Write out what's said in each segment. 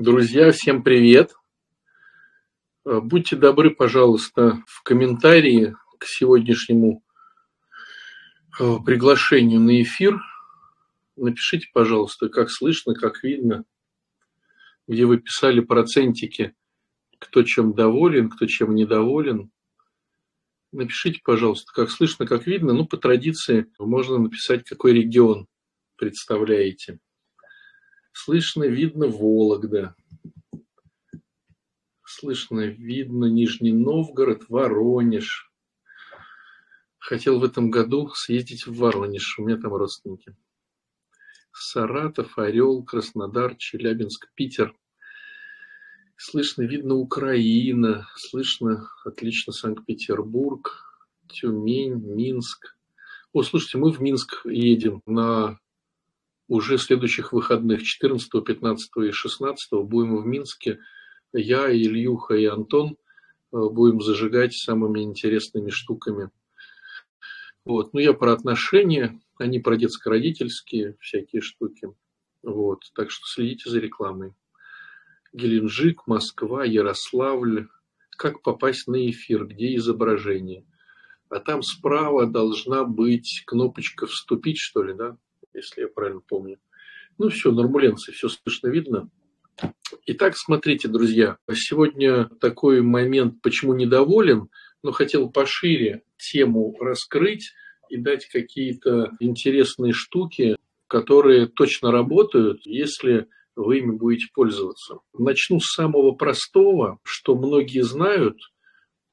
Друзья, всем привет! Э, будьте добры, пожалуйста, в комментарии к сегодняшнему э, приглашению на эфир. Напишите, пожалуйста, как слышно, как видно, где вы писали процентики, кто чем доволен, кто чем недоволен. Напишите, пожалуйста, как слышно, как видно. Ну, по традиции можно написать, какой регион представляете. Слышно, видно Вологда. Слышно, видно Нижний Новгород, Воронеж. Хотел в этом году съездить в Воронеж, у меня там родственники. Саратов, Орел, Краснодар, Челябинск, Питер. Слышно, видно Украина, слышно отлично Санкт-Петербург, Тюмень, Минск. О, слушайте, мы в Минск едем на уже следующих выходных 14, 15 и 16 будем в Минске. Я, Ильюха и Антон э, будем зажигать самыми интересными штуками. Вот. Ну, я про отношения, они про детско-родительские всякие штуки. Вот. Так что следите за рекламой. Геленджик, Москва, Ярославль. Как попасть на эфир, где изображение. А там справа должна быть кнопочка «Вступить», что ли, да? Если я правильно помню. Ну все, нормуленцы, все слышно, видно. Итак, смотрите, друзья, сегодня такой момент, почему недоволен, но хотел пошире тему раскрыть и дать какие-то интересные штуки, которые точно работают, если вы ими будете пользоваться. Начну с самого простого, что многие знают,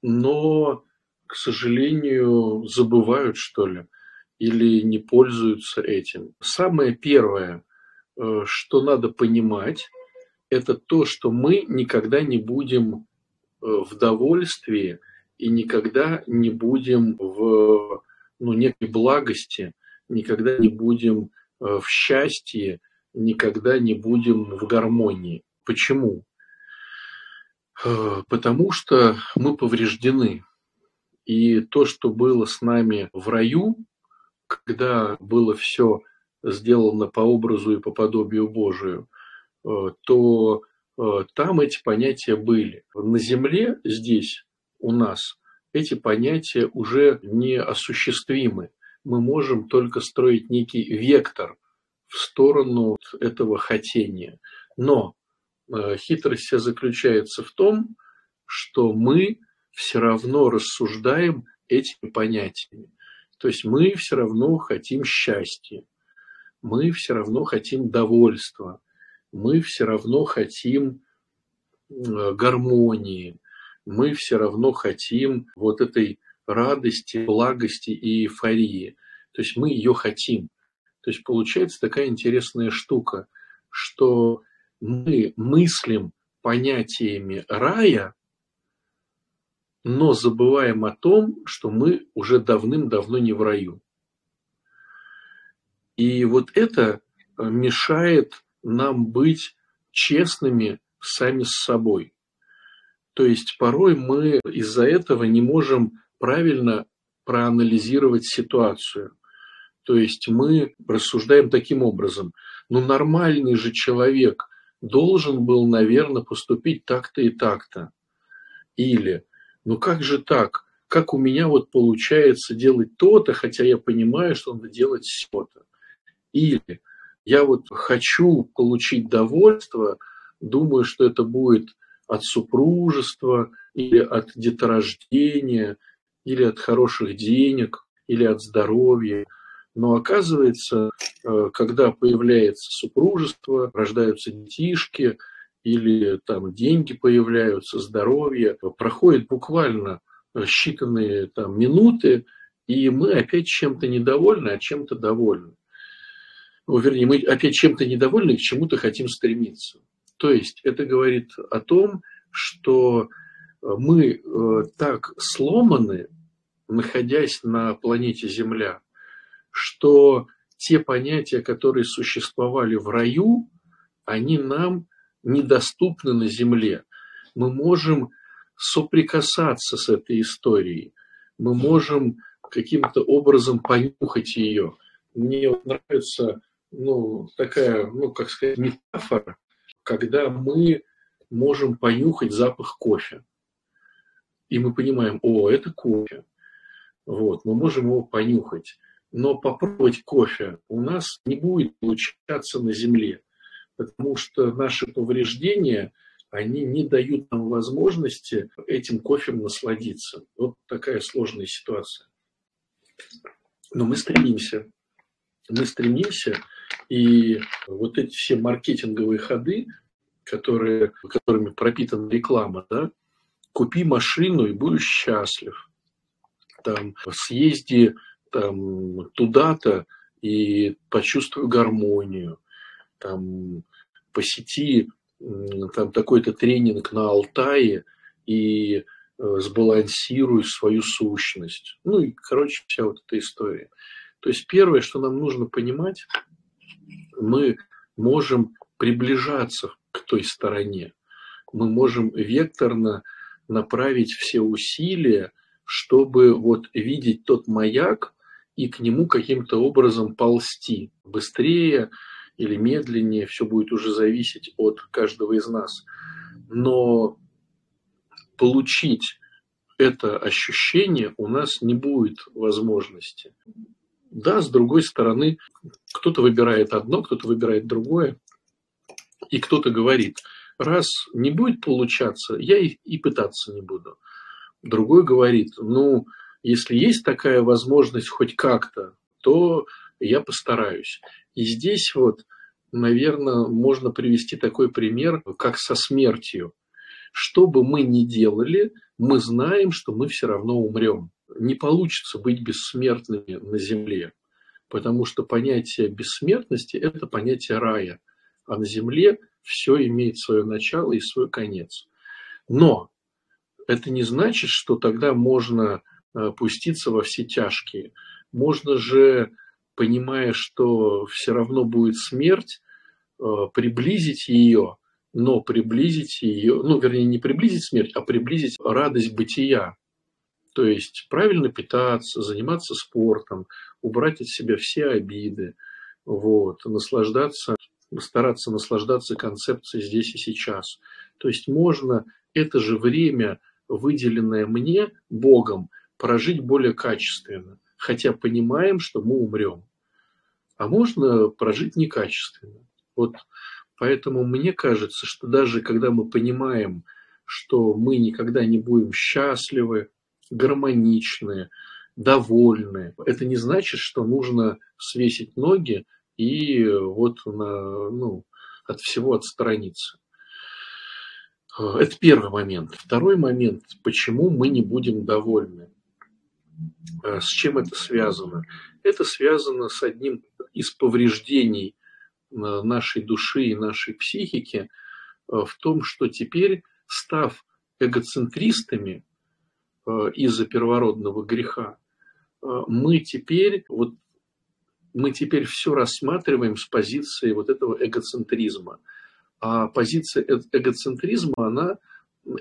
но, к сожалению, забывают, что ли или не пользуются этим. Самое первое, э, что надо понимать, это то, что мы никогда не будем э, в довольстве и никогда не будем в ну, некой благости, никогда не будем э, в счастье, никогда не будем в гармонии. Почему? Потому что мы повреждены. И то, что было с нами в раю, когда было все сделано по образу и по подобию Божию, э, то э, там эти понятия были. На земле здесь у нас эти понятия уже не осуществимы. Мы можем только строить некий вектор в сторону этого хотения. Но э, хитрость вся заключается в том, что мы все равно рассуждаем этими понятиями. То есть мы все равно хотим счастья, мы все равно хотим довольства, мы все равно хотим гармонии, мы все равно хотим вот этой радости, благости и эйфории. То есть мы ее хотим. То есть получается такая интересная штука, что мы мыслим понятиями рая, но забываем о том, что мы уже давным-давно не в раю. И вот это э, мешает нам быть честными сами с собой. То есть порой мы из-за этого не можем правильно проанализировать ситуацию. То есть мы рассуждаем таким образом. Ну, нормальный же человек должен был, наверное, поступить так-то и так-то. Или ну как же так? Как у меня вот получается делать то-то, хотя я понимаю, что надо делать все-то. Или я вот хочу получить довольство, думаю, что это будет от супружества или от деторождения, или от хороших денег, или от здоровья. Но оказывается, э, когда появляется супружество, рождаются детишки – или там деньги появляются, здоровье, проходит буквально считанные там минуты, и мы опять чем-то недовольны, а чем-то довольны. Ну, вернее, мы опять чем-то недовольны и к чему-то хотим стремиться. То есть это говорит о том, что мы э, так сломаны, находясь на планете Земля, что те понятия, которые существовали в раю, они нам недоступны на Земле. Мы можем соприкасаться с этой историей. Мы можем каким-то образом понюхать ее. Мне нравится ну, такая, ну, как сказать, метафора. когда мы можем понюхать запах кофе. И мы понимаем, о, это кофе. Вот, мы можем его понюхать. Но попробовать кофе у нас не будет получаться на земле, потому что наши повреждения, они не дают нам возможности этим кофем насладиться. Вот такая сложная ситуация. Но мы стремимся. Мы стремимся, и вот эти все маркетинговые ходы, которые, которыми пропитана реклама, да, купи машину и будешь счастлив. Там, съезди там, туда-то и почувствуй гармонию. Там, посети там, такой-то тренинг на Алтае и э, сбалансируй свою сущность. Ну и, короче, вся вот эта история. То есть первое, что нам нужно понимать, мы можем приближаться к той стороне. Мы можем векторно направить все усилия, чтобы вот видеть тот маяк и к нему каким-то образом ползти. Быстрее или медленнее, все будет уже зависеть от каждого из нас. Но получить это ощущение у нас не будет возможности. Да, с другой стороны, кто-то выбирает одно, кто-то выбирает другое, и кто-то говорит, раз не будет получаться, я и, и пытаться не буду. Другой говорит, ну, если есть такая возможность хоть как-то, то я постараюсь. И здесь вот, наверное, можно привести такой пример, как со смертью. Что бы мы ни делали, мы знаем, что мы все равно умрем не получится быть бессмертными на Земле, потому что понятие бессмертности – это понятие рая, а на Земле все имеет свое начало и свой конец. Но это не значит, что тогда можно э, пуститься во все тяжкие. Можно же, понимая, что все равно будет смерть, э, приблизить ее, но приблизить ее, ну, вернее, не приблизить смерть, а приблизить радость бытия, то есть правильно питаться, заниматься спортом, убрать от себя все обиды, вот, наслаждаться, стараться наслаждаться концепцией здесь и сейчас. То есть можно это же время, выделенное мне Богом, прожить более качественно, хотя понимаем, что мы умрем. А можно прожить некачественно. Вот поэтому мне кажется, что даже когда мы понимаем, что мы никогда не будем счастливы, гармоничные, довольные. Это не значит, что нужно свесить ноги и вот на, ну, от всего отстраниться. Это первый момент. Второй момент, почему мы не будем довольны. А с чем это связано? Это связано с одним из повреждений нашей души и нашей психики в том, что теперь, став эгоцентристами, Э, из-за первородного греха, э, мы теперь, вот, мы теперь все рассматриваем с позиции вот этого эгоцентризма. А позиция э, эгоцентризма, она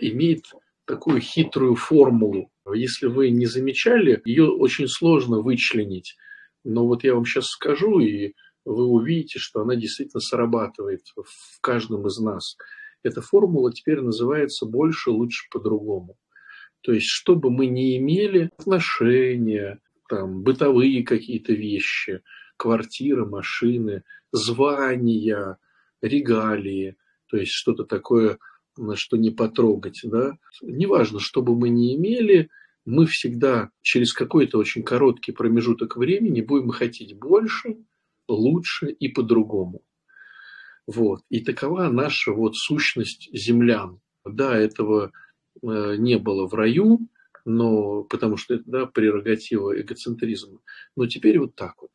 имеет такую хитрую формулу. Если вы не замечали, ее очень сложно вычленить. Но вот я вам сейчас скажу, и вы увидите, что она действительно срабатывает в каждом из нас. Эта формула теперь называется «больше, лучше, по-другому». То есть, чтобы мы не имели отношения, там, бытовые какие-то вещи, квартиры, машины, звания, регалии, то есть что-то такое, что не потрогать, да. Неважно, что бы мы ни имели, мы всегда через какой-то очень короткий промежуток времени будем хотеть больше, лучше и по-другому. Вот. И такова наша вот сущность землян. Да, этого Э, не было в раю, но, потому что это да, прерогатива эгоцентризма. Но теперь вот так вот.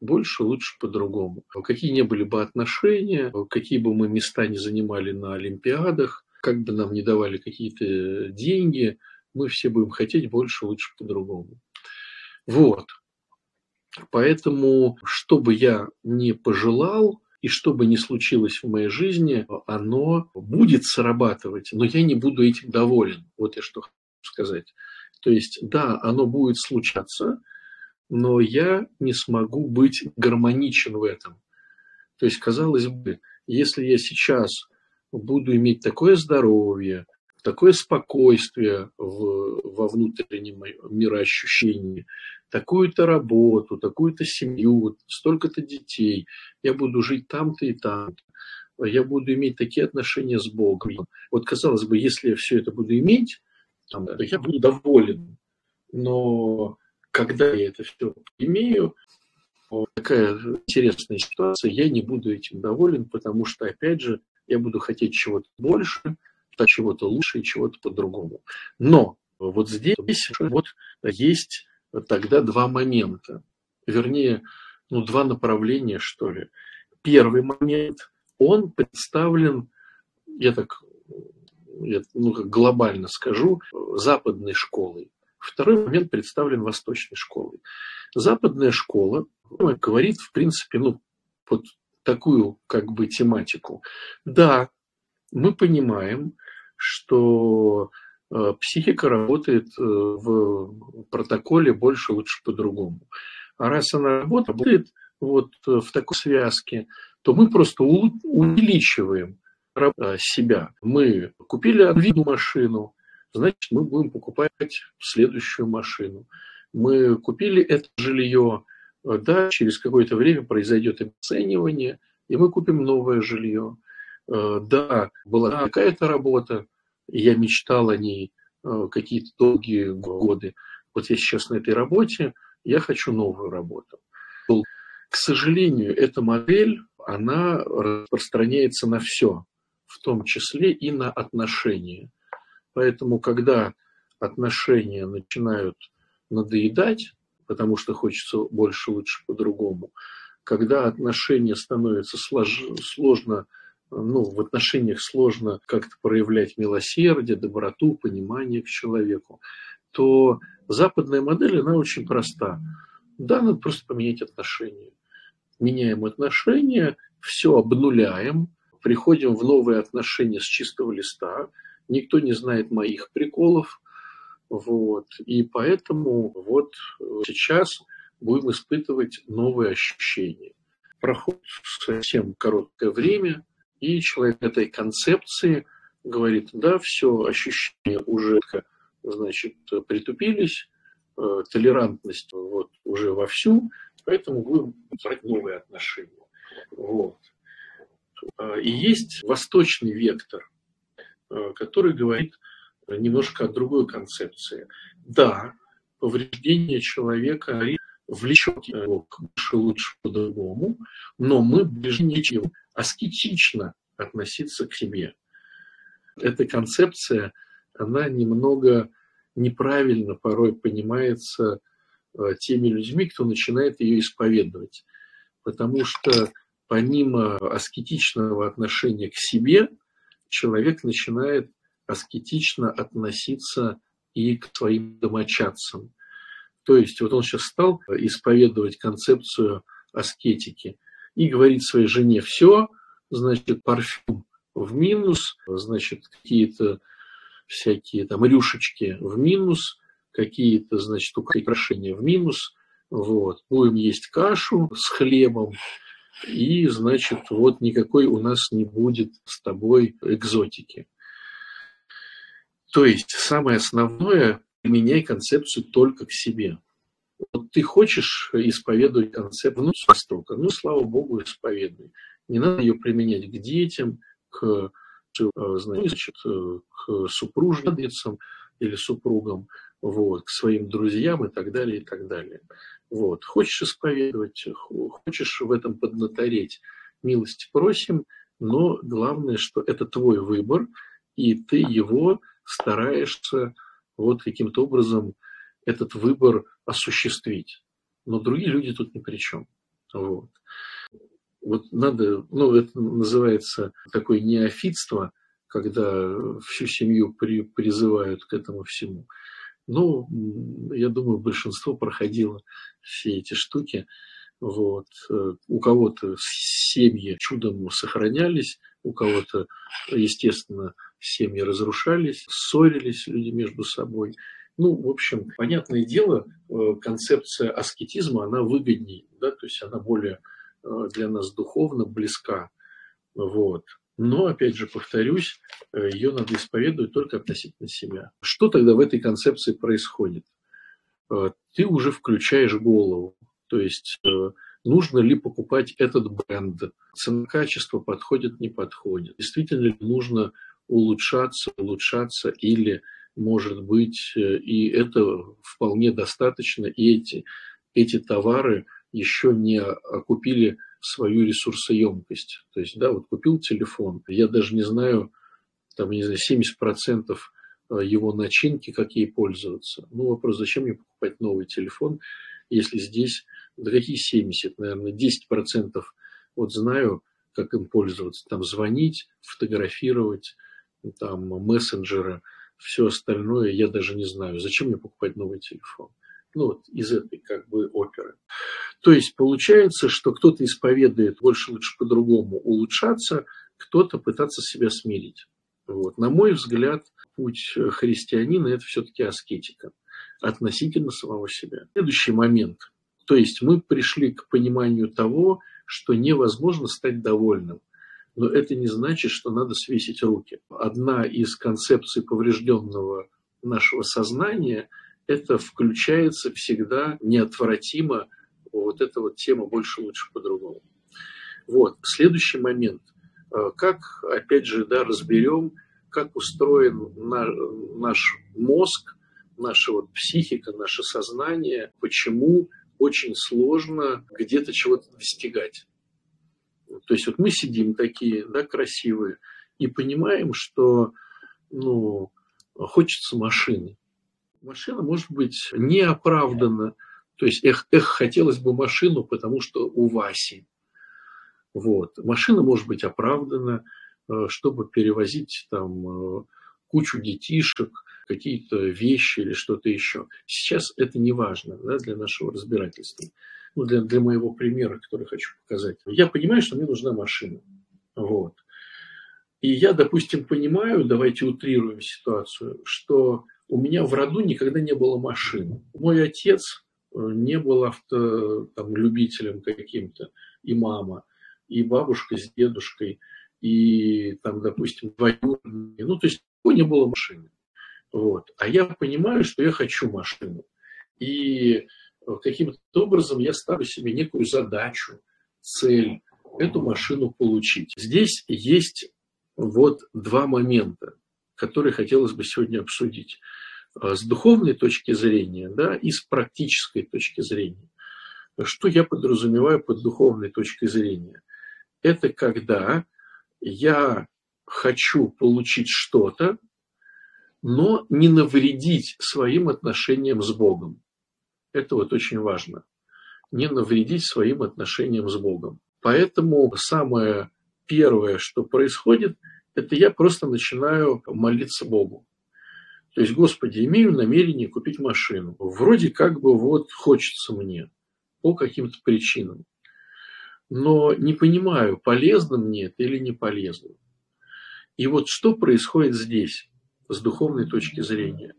Больше, лучше, по-другому. Какие не были бы отношения, какие бы мы места не занимали на Олимпиадах, как бы нам не давали какие-то деньги, мы все будем хотеть больше, лучше, по-другому. Вот. Поэтому, что бы я не пожелал, и что бы ни случилось в моей жизни, оно будет срабатывать, но я не буду этим доволен. Вот я что хочу сказать. То есть, да, оно будет случаться, но я не смогу быть гармоничен в этом. То есть, казалось бы, если я сейчас буду иметь такое здоровье, такое спокойствие в, во внутреннем мироощущении, такую-то работу, такую-то семью, столько-то детей, я буду жить там-то и там-то, я буду иметь такие отношения с Богом. Вот казалось бы, если я все это буду иметь, то я буду доволен. Но когда я это все имею, такая интересная ситуация, я не буду этим доволен, потому что, опять же, я буду хотеть чего-то больше, чего-то лучше и чего-то по-другому. Но вот здесь вот есть тогда два момента, вернее, ну, два направления, что ли. Первый момент, он представлен, я так я, ну, глобально скажу, западной школой. Второй момент представлен восточной школой. Западная школа говорит, в принципе, ну, вот такую как бы тематику. Да, мы понимаем, что э, психика работает э, в протоколе больше лучше по-другому. А раз она работает вот в такой связке, то мы просто увеличиваем себя. Мы купили одну машину, значит, мы будем покупать следующую машину. Мы купили это жилье, да, через какое-то время произойдет оценивание, и мы купим новое жилье. Э, да, была какая-то работа, я мечтал о ней э, какие-то долгие годы. Вот я сейчас на этой работе, я хочу новую работу. К сожалению, эта модель, она распространяется на все, в том числе и на отношения. Поэтому, когда отношения начинают надоедать, потому что хочется больше, лучше, по-другому, когда отношения становятся слож... сложно ну, в отношениях сложно как-то проявлять милосердие, доброту, понимание к человеку, то западная модель, она очень проста. Да, надо просто поменять отношения. Меняем отношения, все обнуляем, приходим в новые отношения с чистого листа, никто не знает моих приколов, вот, и поэтому вот сейчас будем испытывать новые ощущения. Проходит совсем короткое время, и человек этой концепции говорит, да, все, ощущения уже, значит, притупились, э, толерантность вот уже вовсю, поэтому будем брать новые отношения. Вот. Э, и есть восточный вектор, э, который говорит немножко о другой концепции. Да, повреждение человека влечет его к лучше по-другому, но мы ближе ничего аскетично относиться к себе. Эта концепция, она немного неправильно порой понимается э, теми людьми, кто начинает ее исповедовать. Потому что помимо аскетичного отношения к себе, человек начинает аскетично относиться и к своим домочадцам. То есть вот он сейчас стал исповедовать концепцию аскетики – и говорит своей жене, все, значит, парфюм в минус, значит, какие-то всякие там рюшечки в минус, какие-то, значит, украшения в минус, вот, будем есть кашу с хлебом, и, значит, вот никакой у нас не будет с тобой экзотики. То есть самое основное, применяй концепцию только к себе. Вот ты хочешь исповедовать концепт ну, Востока, ну, слава Богу, исповедуй. Не надо ее применять к детям, к, э, значит, э, к супружницам или супругам, вот, к своим друзьям и так далее, и так далее. Вот. Хочешь исповедовать, хочешь в этом поднатореть, милости просим, но главное, что это твой выбор, и ты его стараешься вот каким-то образом этот выбор осуществить. Но другие люди тут ни при чем. Вот. Вот надо, ну, это называется такое неофитство, когда всю семью при, призывают к этому всему. Ну, я думаю, большинство проходило все эти штуки. Вот. У кого-то семьи чудом сохранялись, у кого-то, естественно, семьи разрушались, ссорились люди между собой. Ну, в общем, понятное дело, э, концепция аскетизма, она выгоднее, да, то есть она более э, для нас духовно близка. Вот. Но, опять же, повторюсь, э, ее надо исповедовать только относительно себя. Что тогда в этой концепции происходит? Э, ты уже включаешь голову. То есть, э, нужно ли покупать этот бренд? Цена-качество подходит, не подходит? Действительно ли нужно улучшаться, улучшаться или, может быть, и это вполне достаточно, и эти, эти товары еще не окупили свою ресурсоемкость. То есть, да, вот купил телефон, я даже не знаю, там, не знаю, 70% э, его начинки, как ей пользоваться. Ну, вопрос, зачем мне покупать новый телефон, если здесь, да какие 70, наверное, 10% вот знаю, как им пользоваться. Там звонить, фотографировать, там мессенджеры, все остальное я даже не знаю. Зачем мне покупать новый телефон? ну, вот из этой как бы оперы. То есть получается, что кто-то исповедует больше лучше по-другому улучшаться, кто-то пытаться себя смирить. Вот. На мой взгляд, путь христианина – это все-таки аскетика относительно самого себя. Следующий момент. То есть мы пришли к пониманию того, что невозможно стать довольным. Но это не значит, что надо свесить руки. Одна из концепций поврежденного нашего сознания – это включается всегда неотвратимо вот эта вот тема больше лучше по-другому. Вот, следующий момент. Э, как, опять же, да, разберем, как устроен наш мозг, наша вот психика, наше сознание, почему очень сложно где-то чего-то достигать. То есть вот мы сидим такие, да, красивые, и понимаем, что, ну, хочется машины машина может быть неоправданно. То есть, эх, эх, хотелось бы машину, потому что у Васи. Вот. Машина может быть оправдана, э, чтобы перевозить там э, кучу детишек, какие-то вещи или что-то еще. Сейчас это не важно да, для нашего разбирательства. Ну, для, для моего примера, который хочу показать. Я понимаю, что мне нужна машина. Вот. И я, допустим, понимаю, давайте утрируем ситуацию, что у меня в роду никогда не было машины. Мой отец не был авто, там, любителем каким-то, и мама, и бабушка с дедушкой, и там, допустим, двоюродные. Ну, то есть него не было машины. Вот. А я понимаю, что я хочу машину. И э, каким-то образом я ставлю себе некую задачу, цель эту машину получить. Здесь есть вот два момента, которые хотелось бы сегодня обсудить. А, с духовной точки зрения да, и с практической точки зрения. Что я подразумеваю под духовной точкой зрения? Это когда я хочу получить что-то, но не навредить своим отношениям с Богом. Это вот очень важно. Не навредить своим отношениям с Богом. Поэтому самое первое, что происходит, это я просто начинаю молиться Богу. То есть, Господи, имею намерение купить машину. Вроде как бы вот хочется мне по каким-то причинам. Но не понимаю, полезно мне это или не полезно. И вот что происходит здесь, с духовной точки зрения?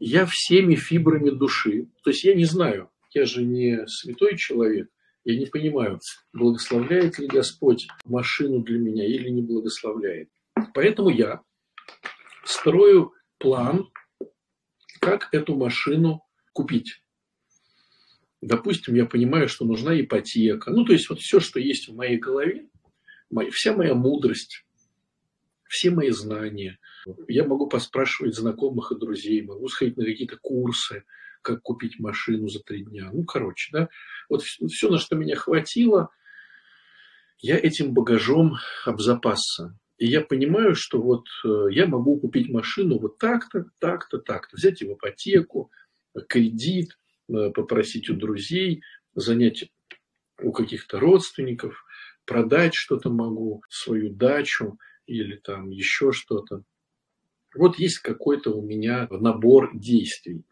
Я всеми фибрами души, то есть я не знаю, я же не святой человек, я не понимаю, благословляет ли Господь машину для меня или не благословляет. Поэтому я строю план, как эту машину купить. Допустим, я понимаю, что нужна ипотека. Ну, то есть, вот все, что есть в моей голове, вся моя мудрость, все мои знания. Я могу поспрашивать знакомых и друзей, могу сходить на какие-то курсы, как купить машину за три дня. Ну, короче, да. Вот все, на что меня хватило, я этим багажом обзапасся. И я понимаю, что вот э, я могу купить машину вот так-то, так-то, так-то, взять в ипотеку, кредит, э, попросить у друзей, занять у каких-то родственников, продать что-то могу, свою дачу или там еще что-то. Вот есть какой-то у меня набор действий.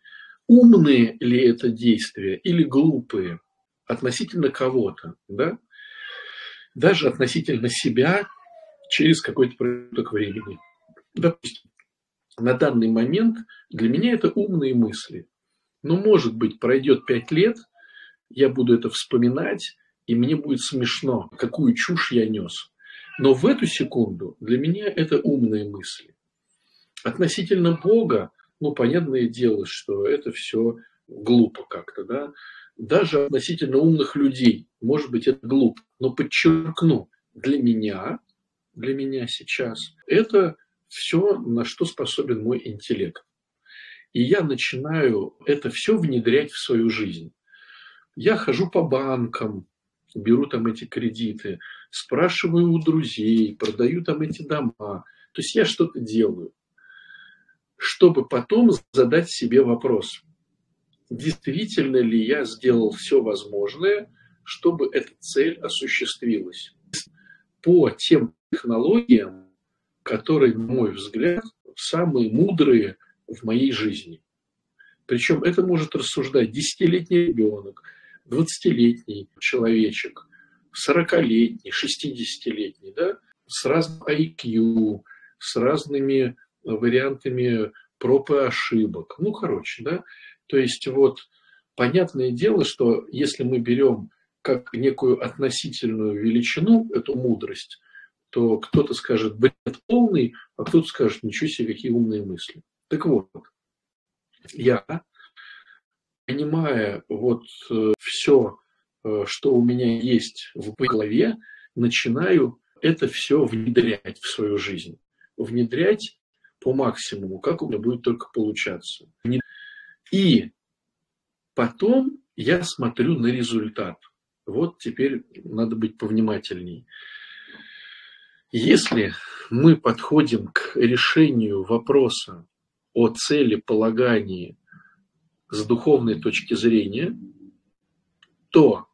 Умные ли это действия или глупые относительно кого-то, да? Даже относительно себя через какой-то промежуток времени. Допустим, на данный момент для меня это умные мысли. Но, может быть, пройдет пять лет, я буду это вспоминать, и мне будет смешно, какую чушь я нес. Но в эту секунду для меня это умные мысли. Относительно Бога, ну, понятное дело, что это все глупо как-то, да. Даже относительно умных людей, может быть, это глупо. Но подчеркну, для меня, для меня сейчас, это все, на что способен мой интеллект. И я начинаю это все внедрять в свою жизнь. Я хожу по банкам, беру там эти кредиты, спрашиваю у друзей, продаю там эти дома. То есть я что-то делаю, чтобы потом задать себе вопрос, действительно ли я сделал все возможное, чтобы эта цель осуществилась. По тем технологиям, которые, на мой взгляд, самые мудрые в моей жизни. Причем это может рассуждать десятилетний ребенок, 20-летний человечек, 40-летний, 60-летний, да, с разным IQ, с разными вариантами проб и ошибок. Ну, короче, да. То есть вот понятное дело, что если мы берем как некую относительную величину эту мудрость, то кто-то скажет бред полный, а кто-то скажет ничего себе, какие умные мысли. Так вот, я понимая вот э, все, э, что у меня есть в голове, начинаю это все внедрять в свою жизнь. Внедрять по максимуму, как у меня будет только получаться. И потом я смотрю на результат. Вот теперь надо быть повнимательней. Если мы подходим к решению вопроса о цели полагании с духовной точки зрения, то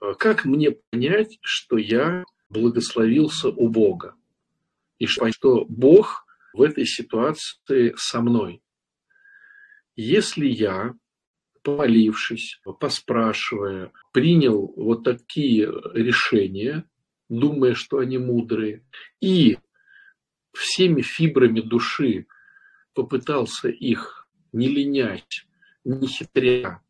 э, как мне понять, что я благословился у Бога? И что Бог в этой ситуации со мной? Если я, помолившись, поспрашивая, принял вот такие решения, думая, что они мудрые, и всеми фибрами души попытался их не линять, не хитря,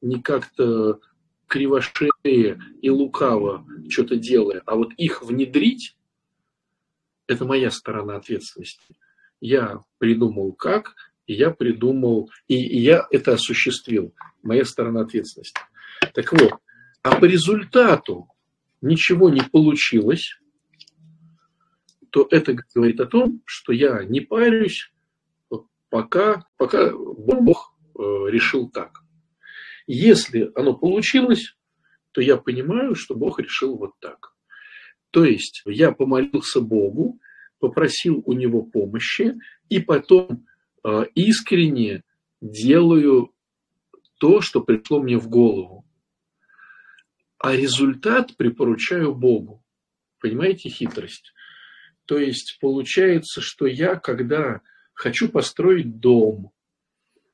не как-то кривошея и лукаво что-то делая, а вот их внедрить, это моя сторона ответственности. Я придумал как, и я придумал, и, и я это осуществил. Моя сторона ответственности. Так вот, а по результату ничего не получилось, то это говорит о том, что я не парюсь, пока, пока Бог э, решил так. Если оно получилось, то я понимаю, что Бог решил вот так. То есть я помолился Богу, попросил у Него помощи, и потом э, искренне делаю то, что пришло мне в голову. А результат припоручаю Богу. Понимаете хитрость? То есть получается, что я, когда хочу построить дом,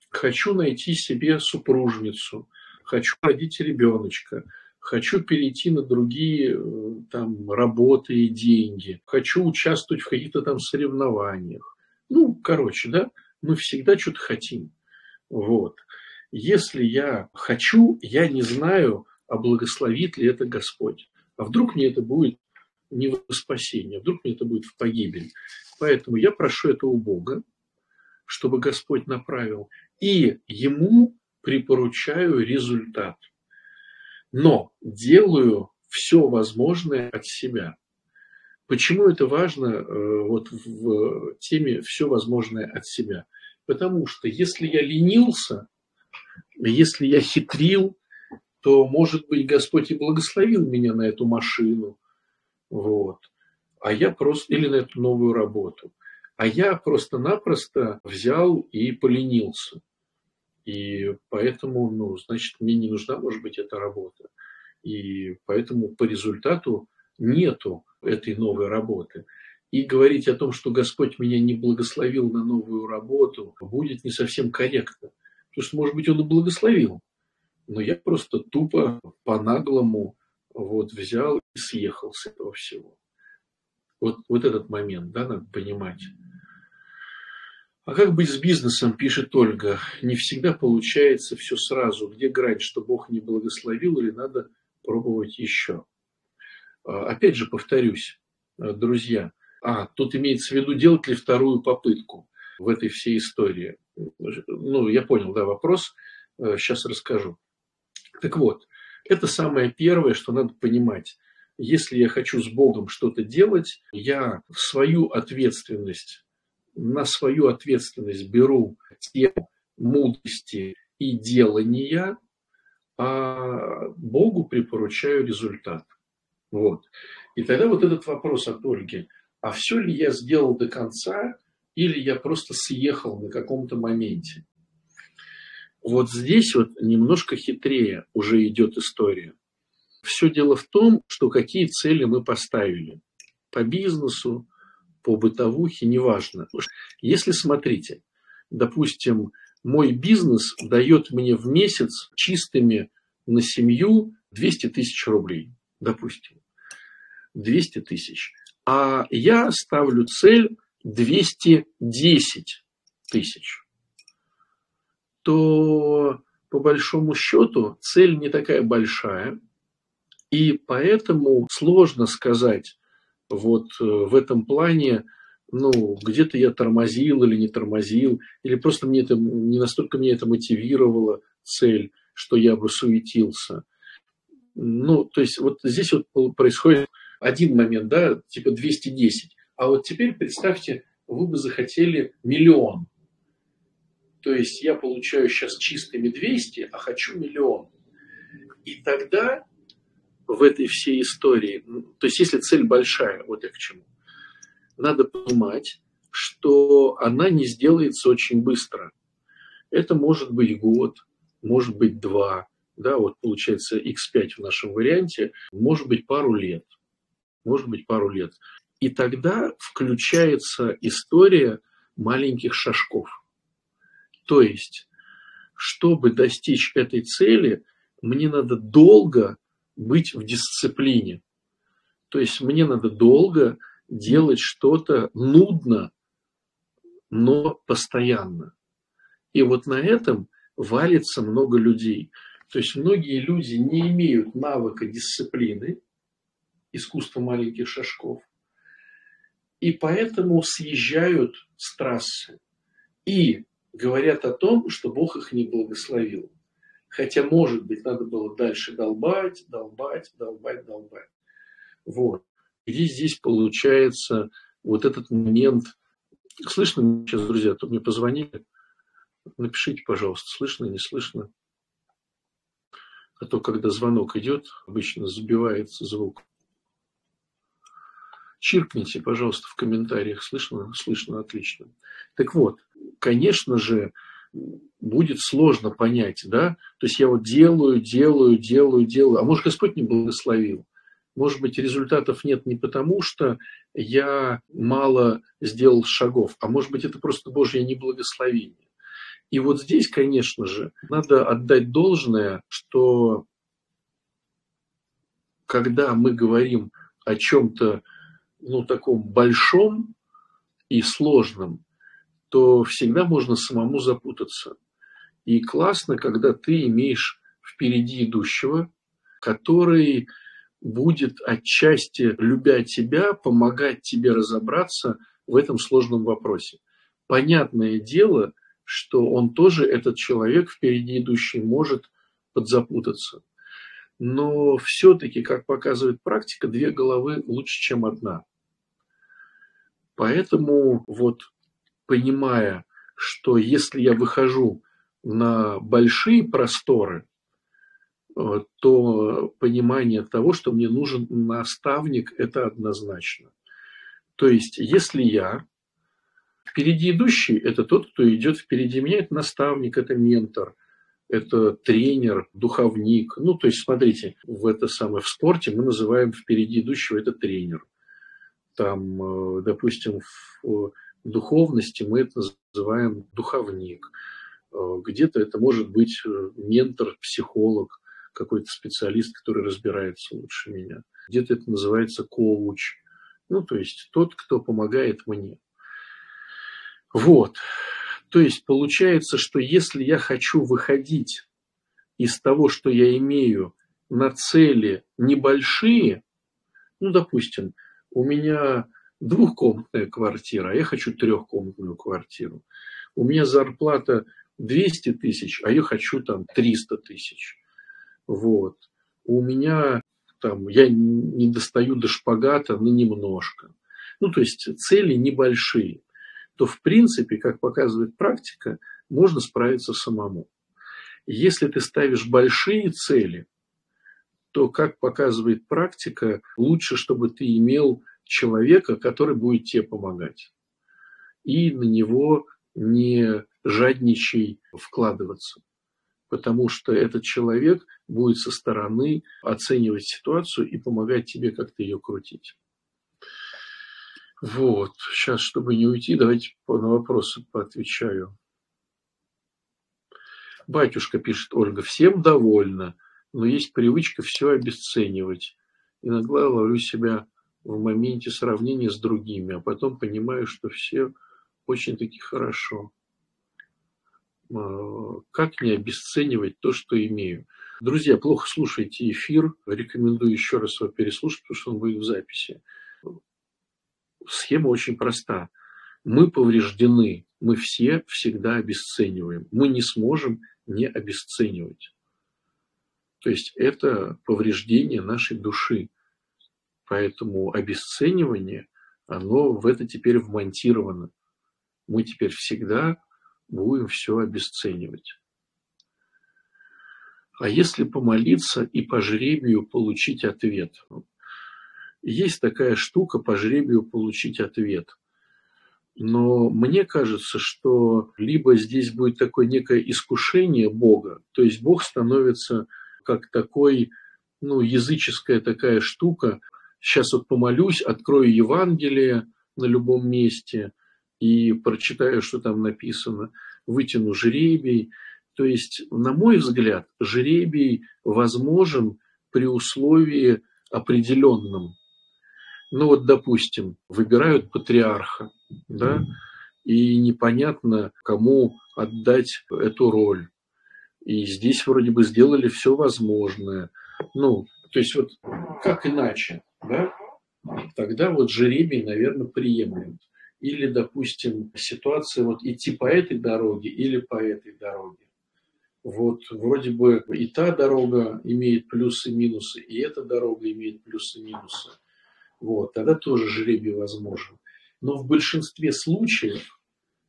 хочу найти себе супружницу, хочу родить ребеночка, хочу перейти на другие э, там работы и деньги, хочу участвовать в каких-то там соревнованиях. Ну, короче, да, мы всегда что-то хотим. Вот. Если я хочу, я не знаю, а благословит ли это Господь. А вдруг мне это будет не в спасение, а вдруг мне это будет в погибель. Поэтому я прошу это у Бога, чтобы Господь направил, и ему припоручаю результат. Но делаю все возможное от себя. Почему это важно э, вот в теме «все возможное от себя»? Потому что если я ленился, если я хитрил, то, может быть, Господь и благословил меня на эту машину, вот, а я просто, или на эту новую работу а я просто-напросто взял и поленился. И поэтому, ну, значит, мне не нужна, может быть, эта работа. И поэтому по результату нету этой новой работы. И говорить о том, что Господь меня не благословил на новую работу, будет не совсем корректно. Потому что, может быть, Он и благословил. Но я просто тупо, по-наглому вот взял и съехал с этого всего. Вот, вот этот момент, да, надо понимать. А как быть с бизнесом, пишет Ольга. Не всегда получается все сразу. Где грань, что Бог не благословил или надо пробовать еще? А, опять же повторюсь, э, друзья. А, тут имеется в виду, делать ли вторую попытку в этой всей истории. Ну, я понял, да, вопрос. Сейчас э, расскажу. Так вот, это самое первое, что надо понимать. Если я хочу с Богом что-то делать, я свою ответственность, на свою ответственность беру тему мудрости и делания, а Богу припоручаю результат. Вот. И тогда вот этот вопрос от Ольги, а все ли я сделал до конца, или я просто съехал на каком-то моменте? Вот здесь вот немножко хитрее уже идет история. Все дело в том, что какие цели мы поставили. По бизнесу, по бытовухе, неважно. Если смотрите, допустим, мой бизнес дает мне в месяц чистыми на семью 200 тысяч рублей, допустим. 200 тысяч. А я ставлю цель 210 тысяч то по большому счету цель не такая большая, и поэтому сложно сказать вот э, в этом плане, ну, где-то я тормозил или не тормозил, или просто мне это, не настолько мне это мотивировало цель, что я бы суетился. Ну, то есть вот здесь вот происходит один момент, да, типа 210. А вот теперь представьте, вы бы захотели миллион. То есть я получаю сейчас чистыми 200, а хочу миллион. И тогда в этой всей истории, то есть если цель большая, вот я к чему, надо понимать, что она не сделается очень быстро. Это может быть год, может быть два, да, вот получается x5 в нашем варианте, может быть пару лет, может быть пару лет. И тогда включается история маленьких шажков – то есть, чтобы достичь этой цели, мне надо долго быть в дисциплине. То есть мне надо долго делать что-то нудно, но постоянно. И вот на этом валится много людей. То есть многие люди не имеют навыка дисциплины, искусства маленьких шажков, и поэтому съезжают с трассы. И говорят о том, что Бог их не благословил. Хотя, может быть, надо было дальше долбать, долбать, долбать, долбать. Вот. И здесь получается вот этот момент. Слышно сейчас, друзья? А то мне позвонили. Напишите, пожалуйста, слышно, не слышно. А то, когда звонок идет, обычно забивается звук. Чиркните, пожалуйста, в комментариях. Слышно? Слышно, отлично. Так вот, конечно же, будет сложно понять, да, то есть я вот делаю, делаю, делаю, делаю, а может Господь не благословил, может быть результатов нет не потому, что я мало сделал шагов, а может быть это просто Божье неблагословение. И вот здесь, конечно же, надо отдать должное, что когда мы говорим о чем-то, ну, таком большом и сложном, то всегда можно самому запутаться. И классно, когда ты имеешь впереди идущего, который будет отчасти, любя тебя, помогать тебе разобраться в этом сложном вопросе. Понятное дело, что он тоже, этот человек впереди идущий, может подзапутаться. Но все-таки, как показывает практика, две головы лучше, чем одна. Поэтому вот понимая, что если я выхожу на большие просторы, э, то понимание того, что мне нужен наставник, это однозначно. То есть, если я впереди идущий, это тот, кто идет впереди меня, это наставник, это ментор, это тренер, духовник. Ну, то есть, смотрите, в это самое в спорте мы называем впереди идущего это тренер. Там, э, допустим, в духовности мы это называем духовник. Э, где-то это может быть э, ментор, психолог, какой-то специалист, который разбирается лучше меня. Где-то это называется коуч. Ну, то есть тот, кто помогает мне. Вот. То есть получается, что если я хочу выходить из того, что я имею, на цели небольшие, ну, допустим, у меня двухкомнатная квартира, а я хочу трехкомнатную квартиру. У меня зарплата 200 тысяч, а я хочу там 300 тысяч. Вот. У меня там, я не достаю до шпагата, но немножко. Ну, то есть цели небольшие. То, в принципе, как показывает практика, можно справиться самому. Если ты ставишь большие цели, то, как показывает практика, лучше, чтобы ты имел человека, который будет тебе помогать. И на него не жадничай вкладываться. Потому что этот человек будет со стороны оценивать ситуацию и помогать тебе как-то ее крутить. Вот. Сейчас, чтобы не уйти, давайте на вопросы поотвечаю. Батюшка, пишет Ольга, всем довольна, но есть привычка все обесценивать. Иногда ловлю себя в моменте сравнения с другими, а потом понимаю, что все очень-таки хорошо. А, как не обесценивать то, что имею? Друзья, плохо слушайте эфир. Рекомендую еще раз его переслушать, потому что он будет в записи. Схема очень проста. Мы повреждены, мы все всегда обесцениваем. Мы не сможем не обесценивать. То есть это повреждение нашей души. Поэтому обесценивание, оно в это теперь вмонтировано. Мы теперь всегда будем все обесценивать. А если помолиться и по жребию получить ответ? Есть такая штука по жребию получить ответ. Но мне кажется, что либо здесь будет такое некое искушение Бога, то есть Бог становится как такой, ну, языческая такая штука. Сейчас вот помолюсь, открою Евангелие на любом месте и прочитаю, что там написано, вытяну жребий. То есть, на мой взгляд, жребий возможен при условии определенном. Ну вот, допустим, выбирают патриарха, да, и непонятно, кому отдать эту роль. И здесь вроде бы сделали все возможное. Ну, то есть вот как иначе, да? Тогда вот жеребий, наверное, приемлем. Или, допустим, ситуация вот идти по этой дороге или по этой дороге. Вот вроде бы и та дорога имеет плюсы и минусы, и эта дорога имеет плюсы и минусы. Вот, тогда тоже жребий возможен. Но в большинстве случаев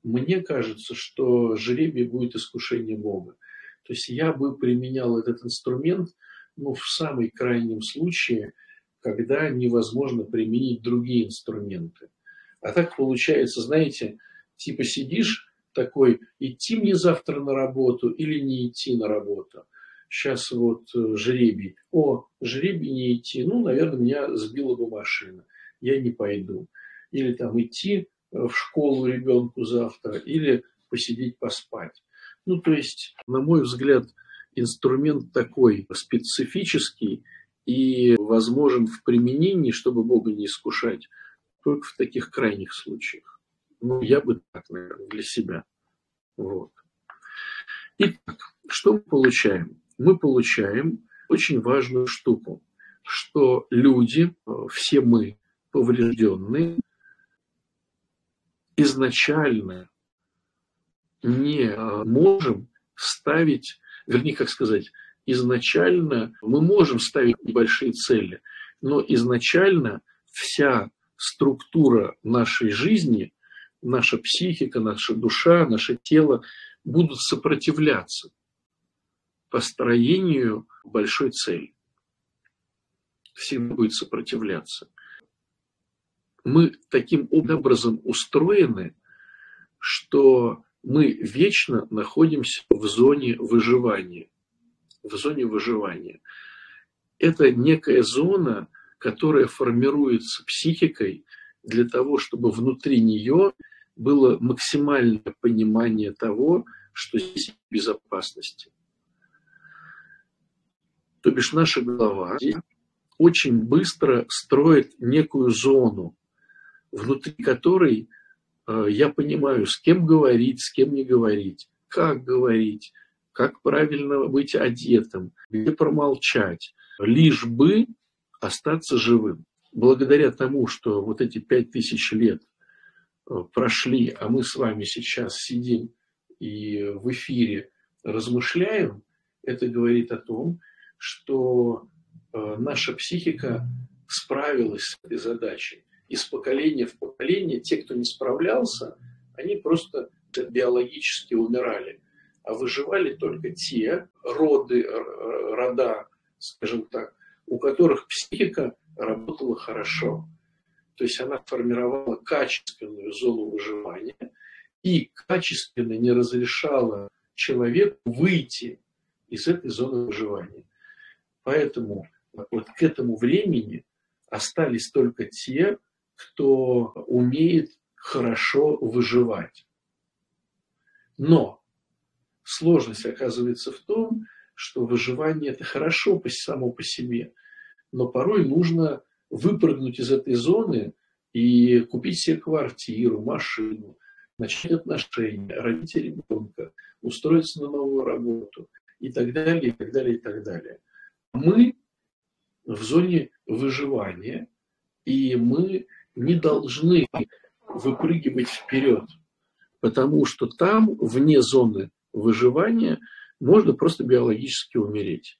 мне кажется, что жребий будет искушение Бога. То есть я бы применял этот инструмент ну, в самый крайнем случае, когда невозможно применить другие инструменты. А так получается, знаете, типа сидишь такой, идти мне завтра на работу или не идти на работу. Сейчас вот э, жребий. О, жребий не идти. Ну, наверное, меня сбила бы машина. Я не пойду. Или там идти э, в школу ребенку завтра, или посидеть, поспать. Ну, то есть, на мой взгляд, инструмент такой специфический и возможен в применении, чтобы Бога не искушать, только в таких крайних случаях. Ну, я бы так, наверное, для себя. Вот. Итак, что мы получаем? Мы получаем очень важную штуку, что люди, все мы, поврежденные, изначально не а, можем ставить, вернее, как сказать, изначально мы можем ставить небольшие цели, но изначально вся структура нашей жизни, наша психика, наша душа, наше тело будут сопротивляться построению большой цели. Всегда будет сопротивляться. Мы таким образом устроены, что мы вечно находимся в зоне выживания. В зоне выживания. Это некая зона, которая формируется психикой для того, чтобы внутри нее было максимальное понимание того, что здесь безопасности. То бишь наша голова очень быстро строит некую зону, внутри которой Э, я понимаю, с кем говорить, с кем не говорить, как говорить, как правильно быть одетым, где промолчать, лишь бы остаться живым. благодаря тому, что вот эти пять тысяч лет э, прошли, а мы с вами сейчас сидим и в эфире размышляем, это говорит о том, что э, наша психика справилась с этой задачей. Из поколения в поколение те, кто не справлялся, они просто биологически умирали. А выживали только те роды, рода, скажем так, у которых психика работала хорошо. То есть она формировала качественную зону выживания и качественно не разрешала человеку выйти из этой зоны выживания. Поэтому вот к этому времени остались только те, кто умеет хорошо выживать. Но сложность оказывается в том, что выживание это хорошо само по себе, но порой нужно выпрыгнуть из этой зоны и купить себе квартиру, машину, начать отношения, родить ребенка, устроиться на новую работу и так далее, и так далее, и так далее. Мы в зоне выживания, и мы не должны выпрыгивать вперед, потому что там, вне зоны выживания, можно просто биологически умереть.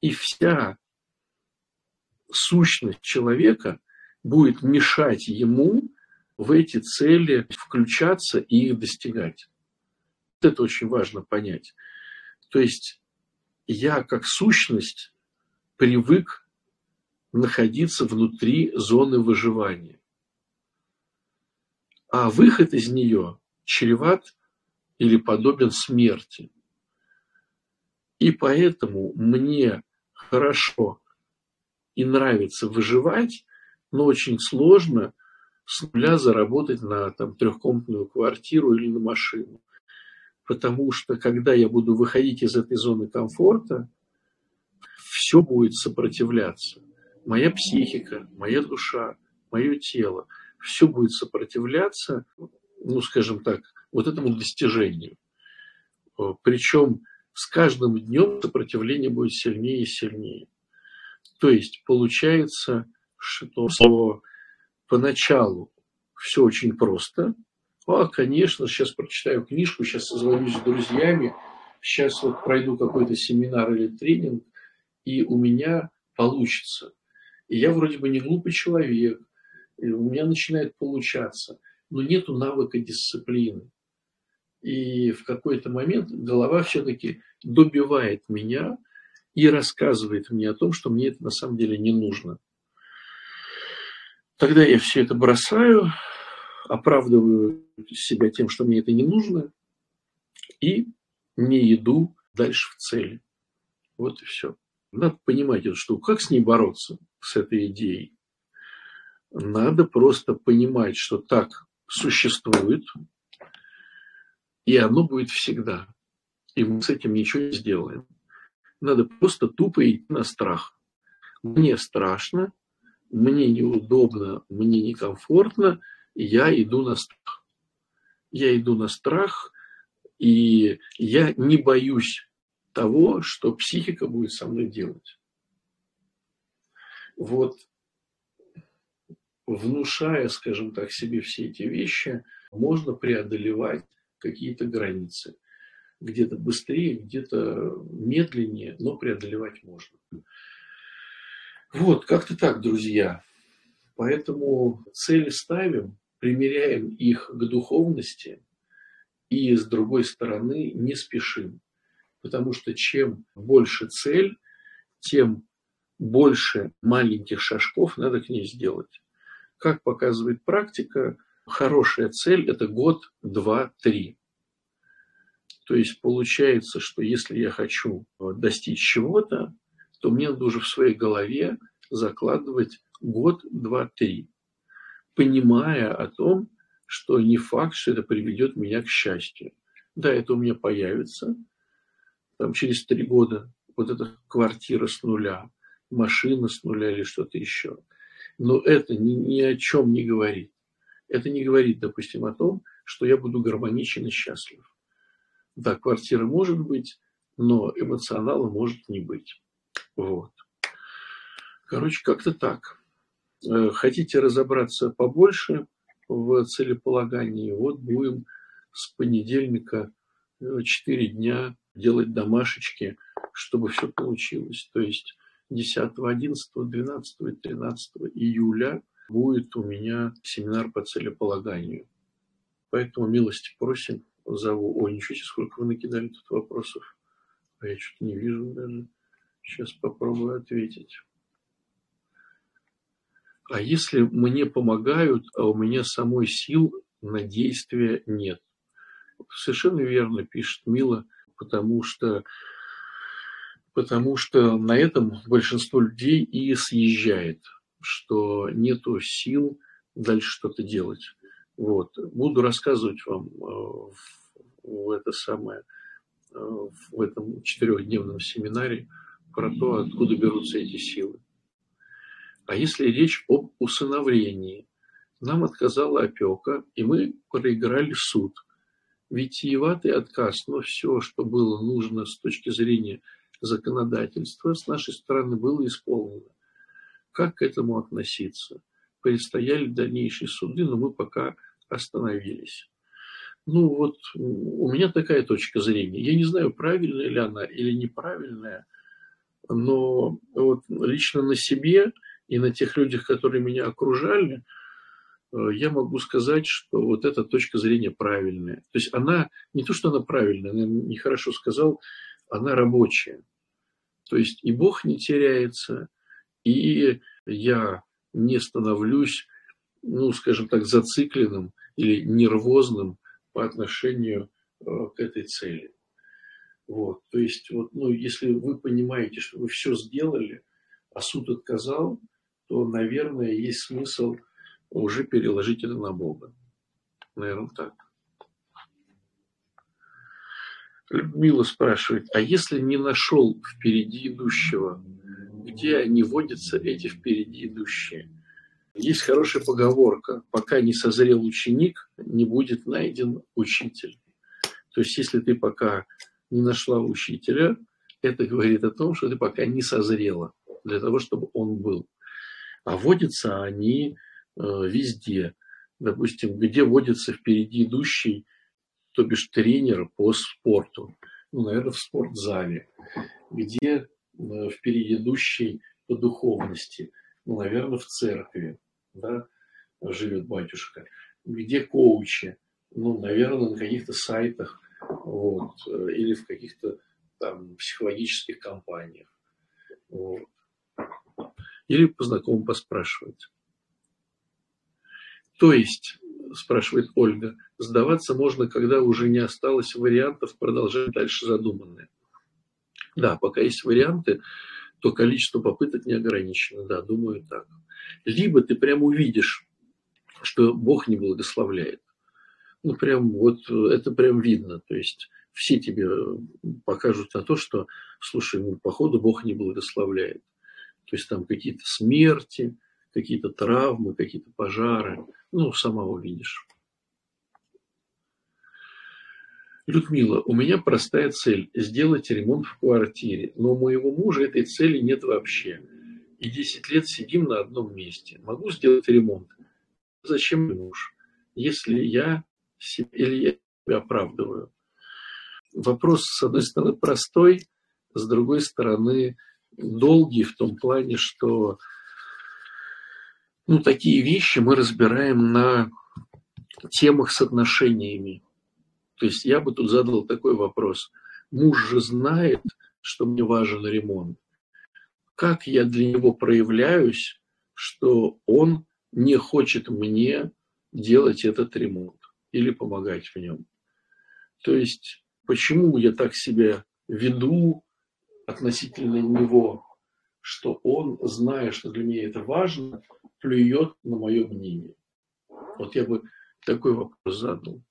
И вся сущность человека будет мешать ему в эти цели включаться и их достигать. Это очень важно понять. То есть я как сущность привык находиться внутри зоны выживания. А выход из нее чреват или подобен смерти. И поэтому мне хорошо и нравится выживать, но очень сложно с нуля заработать на там, трехкомнатную квартиру или на машину. Потому что когда я буду выходить из этой зоны комфорта, все будет сопротивляться. Моя психика, моя душа, мое тело, все будет сопротивляться, ну, скажем так, вот этому достижению. Причем с каждым днем сопротивление будет сильнее и сильнее. То есть получается, что поначалу все очень просто. А, конечно, сейчас прочитаю книжку, сейчас созвонюсь с друзьями, сейчас вот пройду какой-то семинар или тренинг, и у меня получится. И я вроде бы не глупый человек, и у меня начинает получаться, но нету навыка дисциплины. И в какой-то момент голова все-таки добивает меня и рассказывает мне о том, что мне это на самом деле не нужно. Тогда я все это бросаю, оправдываю себя тем, что мне это не нужно, и не иду дальше в цели. Вот и все. Надо понимать эту штуку. Как с ней бороться, с этой идеей? Надо просто понимать, что так существует, и оно будет всегда. И мы с этим ничего не сделаем. Надо просто тупо идти на страх. Мне страшно, мне неудобно, мне некомфортно, я иду на страх. Я иду на страх, и я не боюсь того, что психика будет со мной делать. Вот внушая, скажем так, себе все эти вещи, можно преодолевать какие-то границы где-то быстрее, где-то медленнее, но преодолевать можно. Вот, как-то так, друзья. Поэтому цели ставим, примеряем их к духовности и, с другой стороны, не спешим. Потому что чем больше цель, тем больше маленьких шажков надо к ней сделать. Как показывает практика, хорошая цель – это год, два, три. То есть получается, что если я хочу достичь чего-то, то мне надо уже в своей голове закладывать год, два, три, понимая о том, что не факт, что это приведет меня к счастью. Да, это у меня появится там, через три года, вот эта квартира с нуля, машина с нуля или что-то еще. Но это ни, ни о чем не говорит. Это не говорит, допустим, о том, что я буду гармоничен и счастлив. Да, квартира может быть, но эмоционала может не быть. Вот. Короче, как-то так. Э, хотите разобраться побольше в целеполагании? Вот будем с понедельника 4 дня делать домашечки, чтобы все получилось. То есть 10, 11, 12 и 13 июля будет у меня семинар по целеполаганию. Поэтому милости просим, зову. Ой, ничего себе, сколько вы накидали тут вопросов. А я что-то не вижу даже. Сейчас попробую ответить. А если мне помогают, а у меня самой сил на действие нет? Совершенно верно пишет Мила, потому что потому что на этом большинство людей и съезжает, что нету сил дальше что-то делать. Вот. Буду рассказывать вам э, в это самое, э, в этом четырехдневном семинаре про то, откуда берутся эти силы. А если речь об усыновлении, нам отказала опека, и мы проиграли суд. Витиеватый отказ, но все, что было нужно с точки зрения законодательства с нашей стороны было исполнено. Как к этому относиться? Предстояли дальнейшие суды, но мы пока остановились. Ну вот у меня такая точка зрения. Я не знаю, правильная ли она или неправильная, но вот лично на себе и на тех людях, которые меня окружали, я могу сказать, что вот эта точка зрения правильная. То есть она, не то, что она правильная, она нехорошо сказал, она рабочая. То есть и Бог не теряется, и я не становлюсь, ну, скажем так, зацикленным или нервозным по отношению э, к этой цели. Вот, то есть, вот, ну, если вы понимаете, что вы все сделали, а суд отказал, то, наверное, есть смысл уже переложить это на Бога. Наверное, так. Людмила спрашивает, а если не нашел впереди идущего, где они водятся, эти впереди идущие? Есть хорошая поговорка, пока не созрел ученик, не будет найден учитель. То есть, если ты пока не нашла учителя, это говорит о том, что ты пока не созрела для того, чтобы он был. А водятся они везде. Допустим, где водится впереди идущий – то бишь тренера по спорту, ну, наверное, в спортзале, где э, впереди идущий по духовности, ну, наверное, в церкви, да, живет батюшка, где коучи, ну, наверное, на каких-то сайтах, вот, э, или в каких-то там психологических компаниях, вот. или по знакомым поспрашивать. То есть спрашивает Ольга, сдаваться можно, когда уже не осталось вариантов продолжать дальше задуманное. Да, пока есть варианты, то количество попыток не ограничено. Да, думаю так. Либо ты прям увидишь, что Бог не благословляет. Ну, прям вот это прям видно. То есть все тебе покажут на то, что, слушай, ну, походу Бог не благословляет. То есть там какие-то смерти, какие-то травмы, какие-то пожары. Ну, сама увидишь. Людмила, у меня простая цель – сделать ремонт в квартире, но у моего мужа этой цели нет вообще. И 10 лет сидим на одном месте. Могу сделать ремонт. Зачем муж, если я себе, или я себя оправдываю? Вопрос, с одной стороны, простой, с другой стороны, долгий в том плане, что ну, такие вещи мы разбираем на темах с отношениями. То есть я бы тут задал такой вопрос. Муж же знает, что мне важен ремонт. Как я для него проявляюсь, что он не хочет мне делать этот ремонт или помогать в нем? То есть почему я так себя веду относительно него, что он, зная, что для меня это важно, плюет на мое мнение? Вот я бы такой вопрос задал.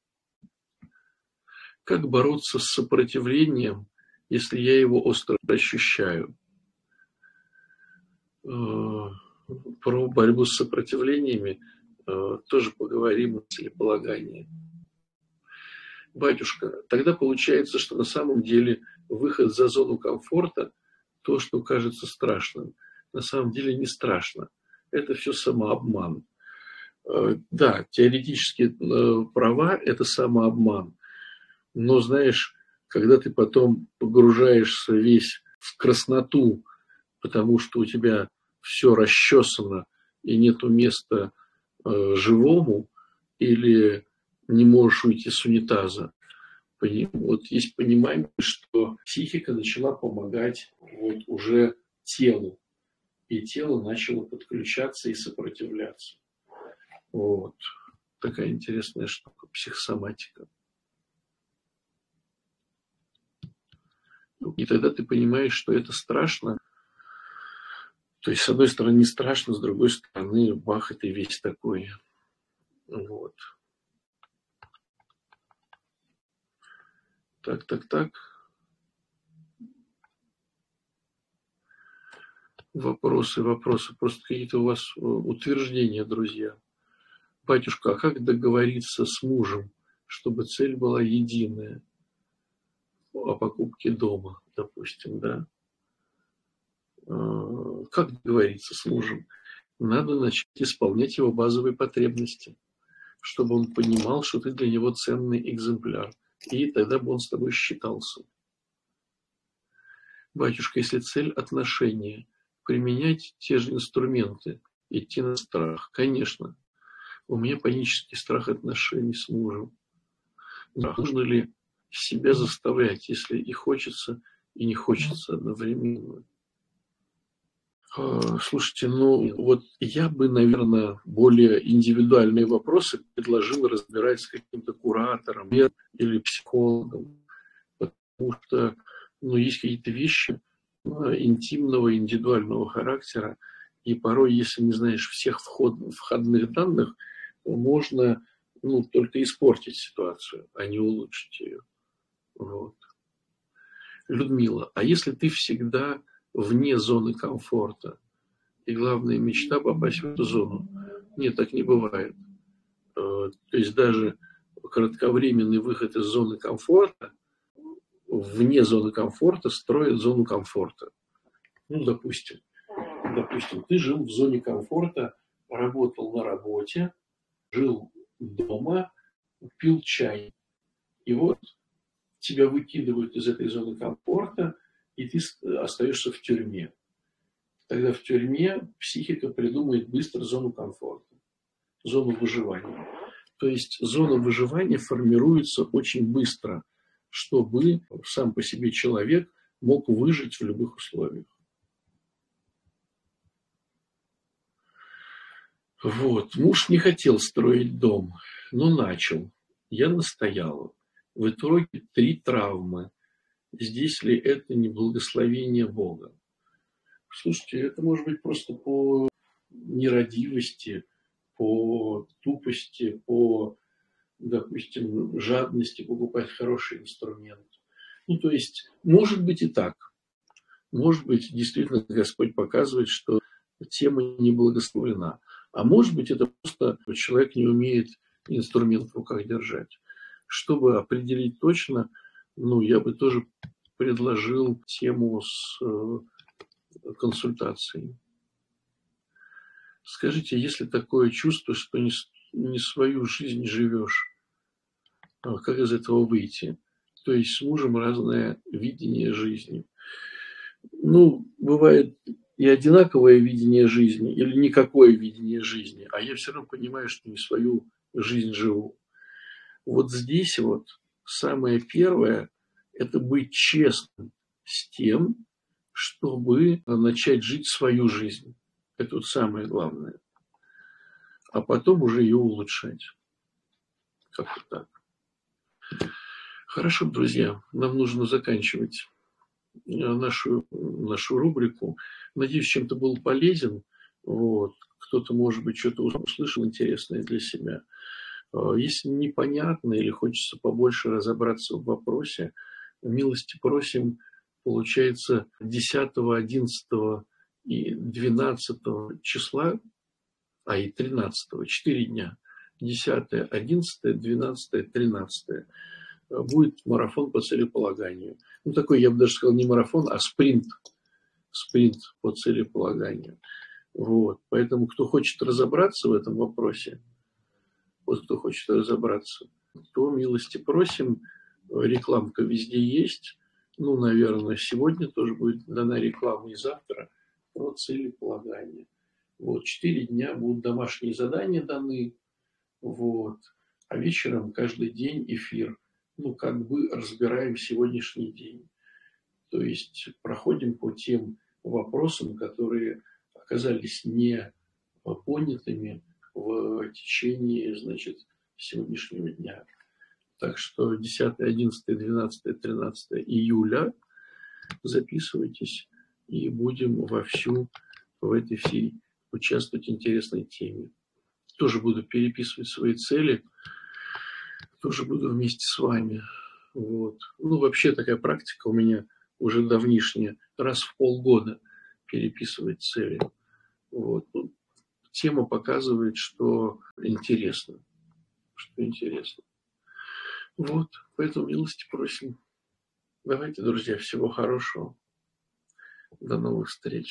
Как бороться с сопротивлением, если я его остро ощущаю? Э, про борьбу с сопротивлениями э, тоже поговорим в целеполагании. Батюшка, тогда получается, что на самом деле выход за зону комфорта, то, что кажется страшным, на самом деле не страшно – это все самообман. Э, да, теоретически э, права – это самообман. Но, знаешь, когда ты потом погружаешься весь в красноту, потому что у тебя все расчесано и нету места э, живому, или не можешь уйти с унитаза. Вот есть понимание, что психика начала помогать вот уже телу, и тело начало подключаться и сопротивляться. Вот. Такая интересная штука, психосоматика. И тогда ты понимаешь, что это страшно. То есть, с одной стороны, страшно, с другой стороны, бах, это весь такой. Вот. Так, так, так. Вопросы, вопросы. Просто какие-то у вас э, утверждения, друзья. Батюшка, а как договориться с мужем, чтобы цель была единая? О покупке дома, допустим, да? А, как договориться с мужем? Надо начать исполнять его базовые потребности, чтобы он понимал, что ты для него ценный экземпляр. И тогда бы он с тобой считался. Батюшка, если цель отношения, применять те же инструменты, идти на страх, конечно, у меня панический страх отношений с мужем. Нужно ли себя заставлять, если и хочется, и не хочется одновременно? А, слушайте, ну вот я бы, наверное, более индивидуальные вопросы предложил разбирать с каким-то куратором или психологом, потому что ну, есть какие-то вещи интимного, индивидуального характера, и порой, если не знаешь всех вход, входных данных, можно ну, только испортить ситуацию, а не улучшить ее. Вот. Людмила, а если ты всегда вне зоны комфорта, и главная мечта попасть в эту зону? Нет, так не бывает. Э, то есть даже кратковременный выход из зоны комфорта, вне зоны комфорта строит зону комфорта. Ну, допустим, допустим, ты жил в зоне комфорта, работал на работе, жил дома, пил чай. И вот тебя выкидывают из этой зоны комфорта, и ты остаешься в тюрьме. Тогда в тюрьме психика придумает быстро зону комфорта, зону выживания. То есть зона выживания формируется очень быстро, чтобы сам по себе человек мог выжить в любых условиях. Вот. Муж не хотел строить дом, но начал. Я настояла. В итоге три травмы. Здесь ли это не благословение Бога? Слушайте, это может быть просто по нерадивости, по тупости, по, допустим, жадности покупать хороший инструмент. Ну, то есть, может быть и так. Может быть, действительно Господь показывает, что тема не благословлена. А может быть, это просто человек не умеет инструмент в руках держать. Чтобы определить точно, ну, я бы тоже предложил тему с э, консультацией. Скажите, если такое чувство, что не, не свою жизнь живешь, а как из этого выйти? То есть с мужем разное видение жизни. Ну, бывает и одинаковое видение жизни, или никакое видение жизни, а я все равно понимаю, что не свою жизнь живу. Вот здесь вот самое первое – это быть честным с тем, чтобы начать жить свою жизнь. Это вот самое главное. А потом уже ее улучшать. Как-то так. Хорошо, друзья, нам нужно заканчивать нашу, нашу рубрику. Надеюсь, чем-то был полезен. Вот. Кто-то, может быть, что-то услышал интересное для себя. А, если непонятно или хочется побольше разобраться в вопросе, милости просим, получается, 10, 11 и 12 числа, а и 13, 4 дня, 10, 11, 12, 13 будет марафон по целеполаганию. Ну, такой, я бы даже сказал, не марафон, а спринт. Спринт по целеполаганию. Вот. Поэтому, кто хочет разобраться в этом вопросе, вот кто хочет разобраться, то милости просим. Рекламка везде есть. Ну, наверное, сегодня тоже будет дана реклама и завтра про целеполагание. Вот, четыре дня будут домашние задания даны. Вот. А вечером каждый день эфир. Ну, как бы разбираем сегодняшний день. То есть проходим по тем вопросам, которые оказались не понятыми в течение, значит, сегодняшнего дня. Так что 10, 11, 12, 13 июля записывайтесь и будем вовсю в этой всей участвовать в интересной теме. Тоже буду переписывать свои цели, тоже буду вместе с вами. Вот. Ну, вообще такая практика у меня уже давнишняя, раз в полгода переписывать цели. Вот. Ну, тема показывает, что интересно. Что интересно. Вот, поэтому милости просим. Давайте, друзья, всего хорошего. До новых встреч.